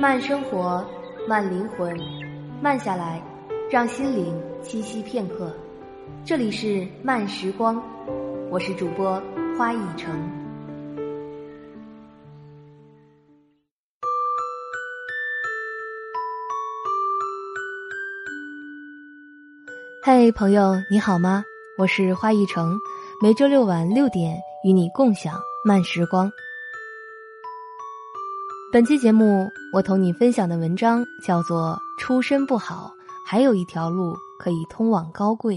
慢生活，慢灵魂，慢下来，让心灵栖息片刻。这里是慢时光，我是主播花一成。嘿，朋友，你好吗？我是花一成，每周六晚六点与你共享慢时光。本期节目，我同你分享的文章叫做《出身不好，还有一条路可以通往高贵》。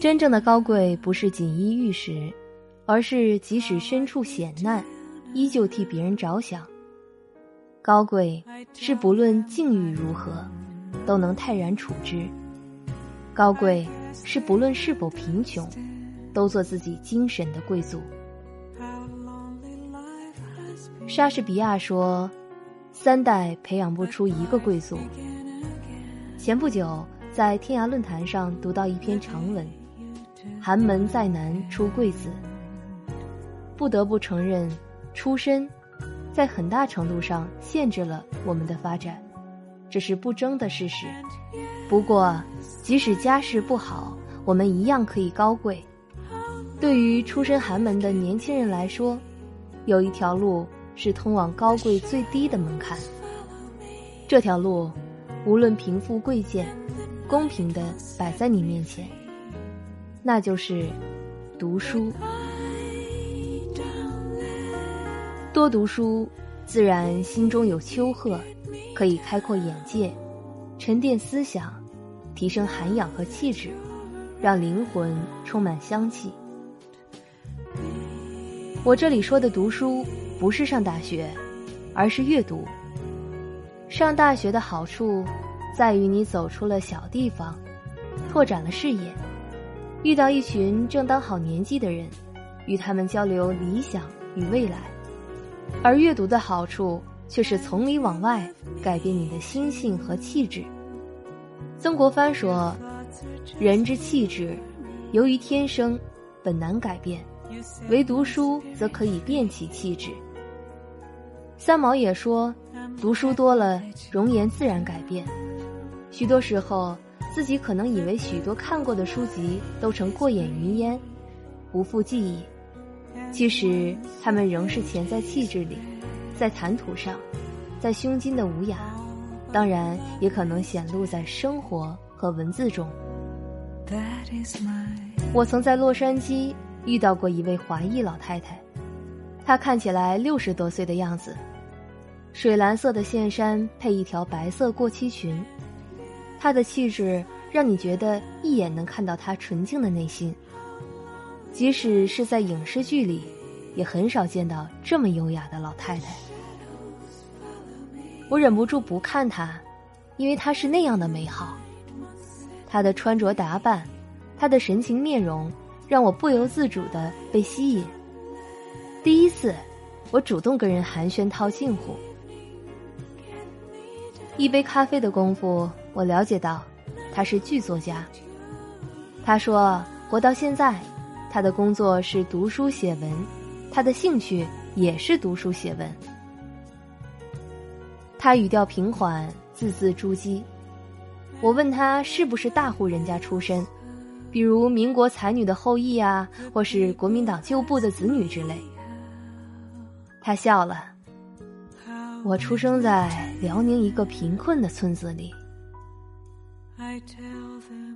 真正的高贵，不是锦衣玉食，而是即使身处险难。依旧替别人着想。高贵是不论境遇如何，都能泰然处之；高贵是不论是否贫穷，都做自己精神的贵族。莎士比亚说：“三代培养不出一个贵族。”前不久在天涯论坛上读到一篇长文：“寒门再难出贵子。”不得不承认。出身，在很大程度上限制了我们的发展，这是不争的事实。不过，即使家世不好，我们一样可以高贵。对于出身寒门的年轻人来说，有一条路是通往高贵最低的门槛。这条路，无论贫富贵贱，公平的摆在你面前，那就是读书。多读书，自然心中有丘壑，可以开阔眼界，沉淀思想，提升涵养和气质，让灵魂充满香气。我这里说的读书，不是上大学，而是阅读。上大学的好处，在于你走出了小地方，拓展了视野，遇到一群正当好年纪的人，与他们交流理想与未来。而阅读的好处却是从里往外改变你的心性和气质。曾国藩说：“人之气质，由于天生，本难改变；唯读书则可以变其气质。”三毛也说：“读书多了，容颜自然改变。”许多时候，自己可能以为许多看过的书籍都成过眼云烟，不复记忆。其实，他们仍是潜在气质里，在谈吐上，在胸襟的无雅，当然也可能显露在生活和文字中。我曾在洛杉矶遇到过一位华裔老太太，她看起来六十多岁的样子，水蓝色的线衫配一条白色过膝裙，她的气质让你觉得一眼能看到她纯净的内心。即使是在影视剧里，也很少见到这么优雅的老太太。我忍不住不看她，因为她是那样的美好。她的穿着打扮，她的神情面容，让我不由自主的被吸引。第一次，我主动跟人寒暄套近乎。一杯咖啡的功夫，我了解到，他是剧作家。他说：“活到现在。”他的工作是读书写文，他的兴趣也是读书写文。他语调平缓，字字珠玑。我问他是不是大户人家出身，比如民国才女的后裔啊，或是国民党旧部的子女之类。他笑了。我出生在辽宁一个贫困的村子里。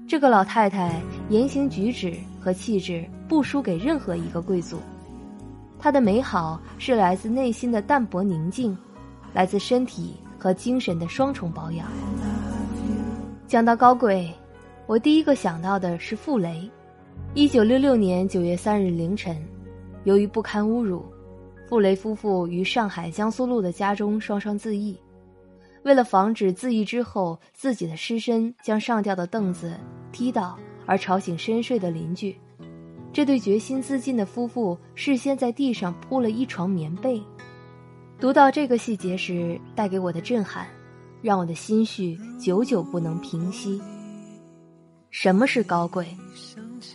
这个老太太言行举止和气质不输给任何一个贵族，她的美好是来自内心的淡泊宁静，来自身体和精神的双重保养。讲到高贵，我第一个想到的是傅雷。一九六六年九月三日凌晨，由于不堪侮辱，傅雷夫妇于上海江苏路的家中双双自缢。为了防止自缢之后自己的尸身将上吊的凳子踢倒而吵醒深睡的邻居，这对决心自尽的夫妇事先在地上铺了一床棉被。读到这个细节时，带给我的震撼，让我的心绪久久不能平息。什么是高贵？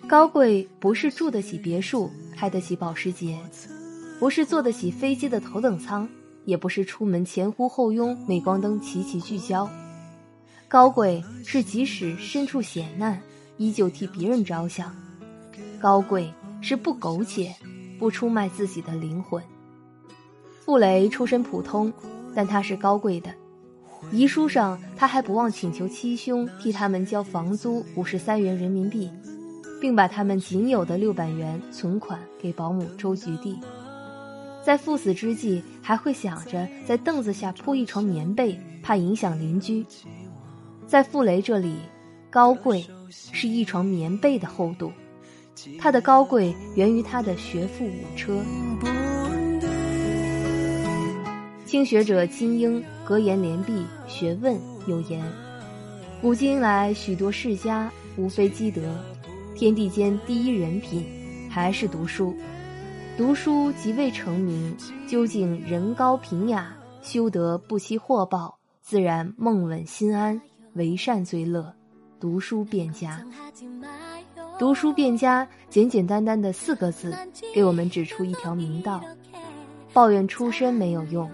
高贵不是住得起别墅、开得起保时捷，不是坐得起飞机的头等舱，也不是出门前呼后拥、镁光灯齐齐聚焦。高贵是即使身处险难，依旧替别人着想。高贵是不苟且，不出卖自己的灵魂。傅雷出身普通，但他是高贵的。遗书上，他还不忘请求七兄替他们交房租五十三元人民币，并把他们仅有的六百元存款给保姆周菊娣。在赴死之际，还会想着在凳子下铺一床棉被，怕影响邻居。在傅雷这里，高贵是一床棉被的厚度，他的高贵源于他的学富五车。清学者金英格言联璧，学问有言：古今来许多世家，无非积德。天地间第一人品，还是读书。读书即未成名，究竟人高平雅，修得不惜祸报，自然梦稳心安，为善最乐。读书变家，读书变家，简简单单的四个字，给我们指出一条明道：抱怨出身没有用。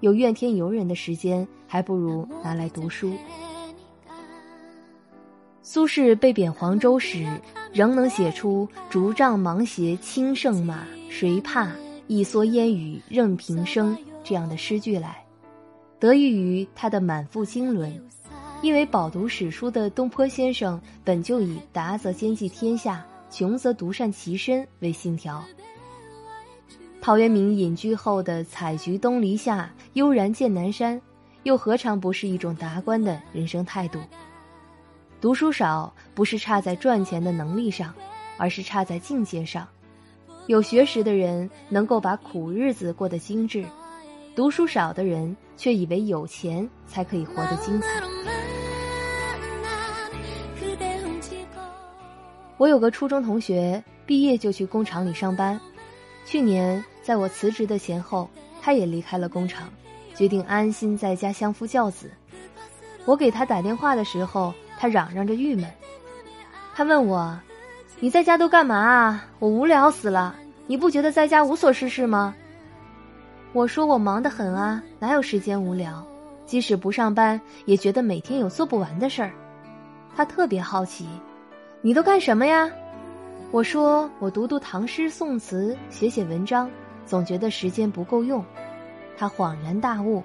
有怨天尤人的时间，还不如拿来读书。苏轼被贬黄州时，仍能写出“竹杖芒鞋轻胜马，谁怕？一蓑烟雨任平生”这样的诗句来，得益于他的满腹经纶。因为饱读史书的东坡先生本就以“达则兼济天下，穷则独善其身”为信条。陶渊明隐居后的“采菊东篱下，悠然见南山”，又何尝不是一种达观的人生态度？读书少不是差在赚钱的能力上，而是差在境界上。有学识的人能够把苦日子过得精致，读书少的人却以为有钱才可以活得精彩。我有个初中同学，毕业就去工厂里上班。去年，在我辞职的前后，他也离开了工厂，决定安心在家相夫教子。我给他打电话的时候，他嚷嚷着郁闷。他问我：“你在家都干嘛啊？我无聊死了！你不觉得在家无所事事吗？”我说：“我忙得很啊，哪有时间无聊？即使不上班，也觉得每天有做不完的事儿。”他特别好奇：“你都干什么呀？”我说：“我读读唐诗宋词，写写文章，总觉得时间不够用。”他恍然大悟：“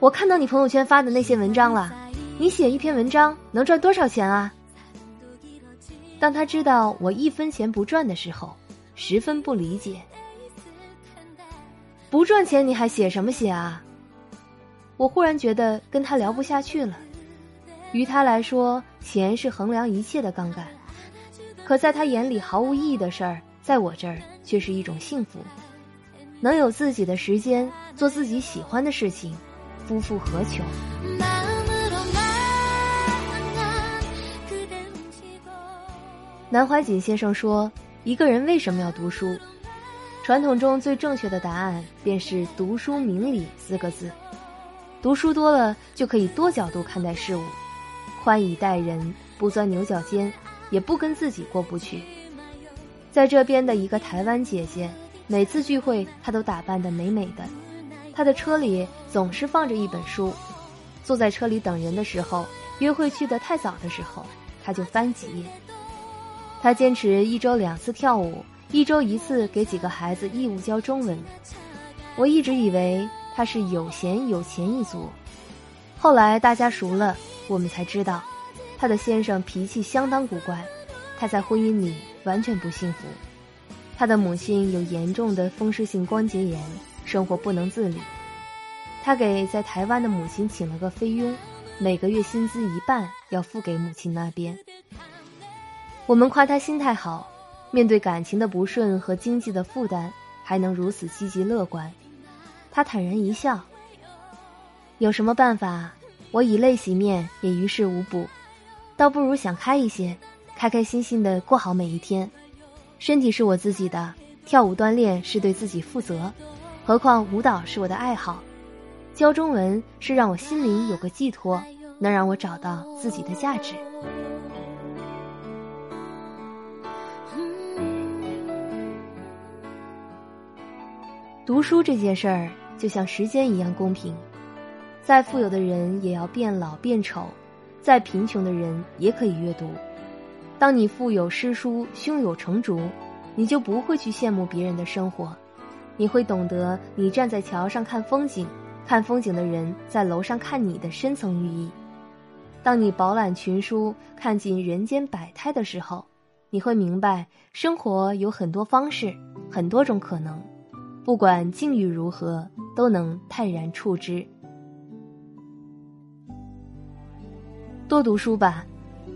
我看到你朋友圈发的那些文章了，你写一篇文章能赚多少钱啊？”当他知道我一分钱不赚的时候，十分不理解：“不赚钱你还写什么写啊？”我忽然觉得跟他聊不下去了。于他来说，钱是衡量一切的杠杆。可在他眼里毫无意义的事儿，在我这儿却是一种幸福。能有自己的时间做自己喜欢的事情，夫复何求？南怀瑾先生说：“一个人为什么要读书？传统中最正确的答案便是‘读书明理’四个字。读书多了，就可以多角度看待事物，宽以待人，不钻牛角尖。”也不跟自己过不去。在这边的一个台湾姐姐，每次聚会她都打扮得美美的，她的车里总是放着一本书。坐在车里等人的时候，约会去得太早的时候，她就翻几页。她坚持一周两次跳舞，一周一次给几个孩子义务教中文。我一直以为她是有闲有钱一族，后来大家熟了，我们才知道。她的先生脾气相当古怪，她在婚姻里完全不幸福。她的母亲有严重的风湿性关节炎，生活不能自理。她给在台湾的母亲请了个菲佣，每个月薪资一半要付给母亲那边。我们夸他心态好，面对感情的不顺和经济的负担，还能如此积极乐观。他坦然一笑：“有什么办法？我以泪洗面也于事无补。”倒不如想开一些，开开心心的过好每一天。身体是我自己的，跳舞锻炼是对自己负责。何况舞蹈是我的爱好，教中文是让我心灵有个寄托，能让我找到自己的价值。读书这件事儿就像时间一样公平，再富有的人也要变老变丑，再贫穷的人也可以阅读。当你腹有诗书，胸有成竹，你就不会去羡慕别人的生活。你会懂得，你站在桥上看风景，看风景的人在楼上看你的深层寓意。当你饱览群书，看尽人间百态的时候，你会明白，生活有很多方式，很多种可能，不管境遇如何，都能泰然处之。多读书吧，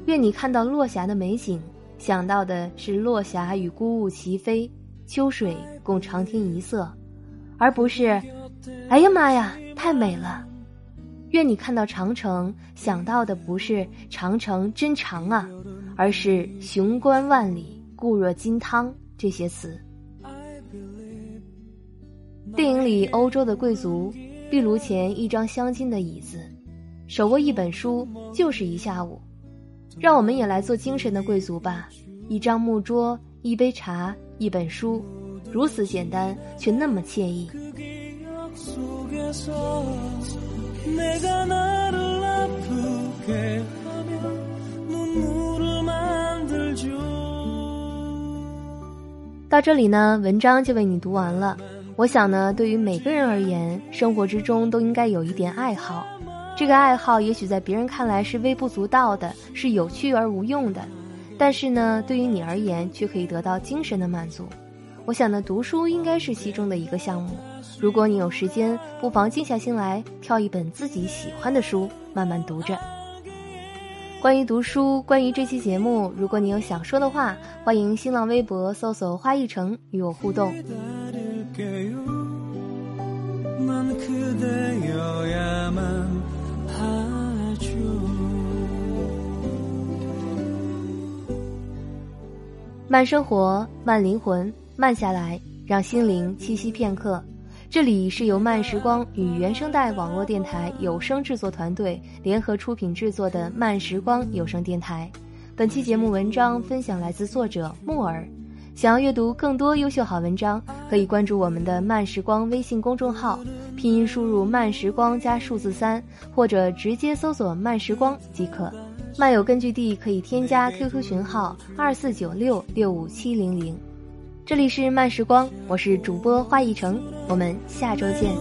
愿你看到落霞的美景，想到的是落霞与孤鹜齐飞。秋水共长天一色，而不是，哎呀妈呀，太美了！愿你看到长城，想到的不是长城真长啊，而是雄关万里，固若金汤这些词。电影里欧洲的贵族，壁炉前一张镶金的椅子，手握一本书就是一下午。让我们也来做精神的贵族吧，一张木桌，一杯茶。一本书，如此简单，却那么惬意。到这里呢，文章就为你读完了。我想呢，对于每个人而言，生活之中都应该有一点爱好。这个爱好也许在别人看来是微不足道的，是有趣而无用的。但是呢，对于你而言，却可以得到精神的满足。我想呢，读书应该是其中的一个项目。如果你有时间，不妨静下心来，挑一本自己喜欢的书，慢慢读着。关于读书，关于这期节目，如果你有想说的话，欢迎新浪微博搜索“花一城”与我互动。慢生活，慢灵魂，慢下来，让心灵栖息片刻。这里是由慢时光与原声带网络电台有声制作团队联合出品制作的慢时光有声电台。本期节目文章分享来自作者木耳。想要阅读更多优秀好文章，可以关注我们的慢时光微信公众号，拼音输入慢时光加数字三，或者直接搜索慢时光即可。漫友根据地可以添加 QQ 群号二四九六六五七零零，这里是慢时光，我是主播花一城，我们下周见。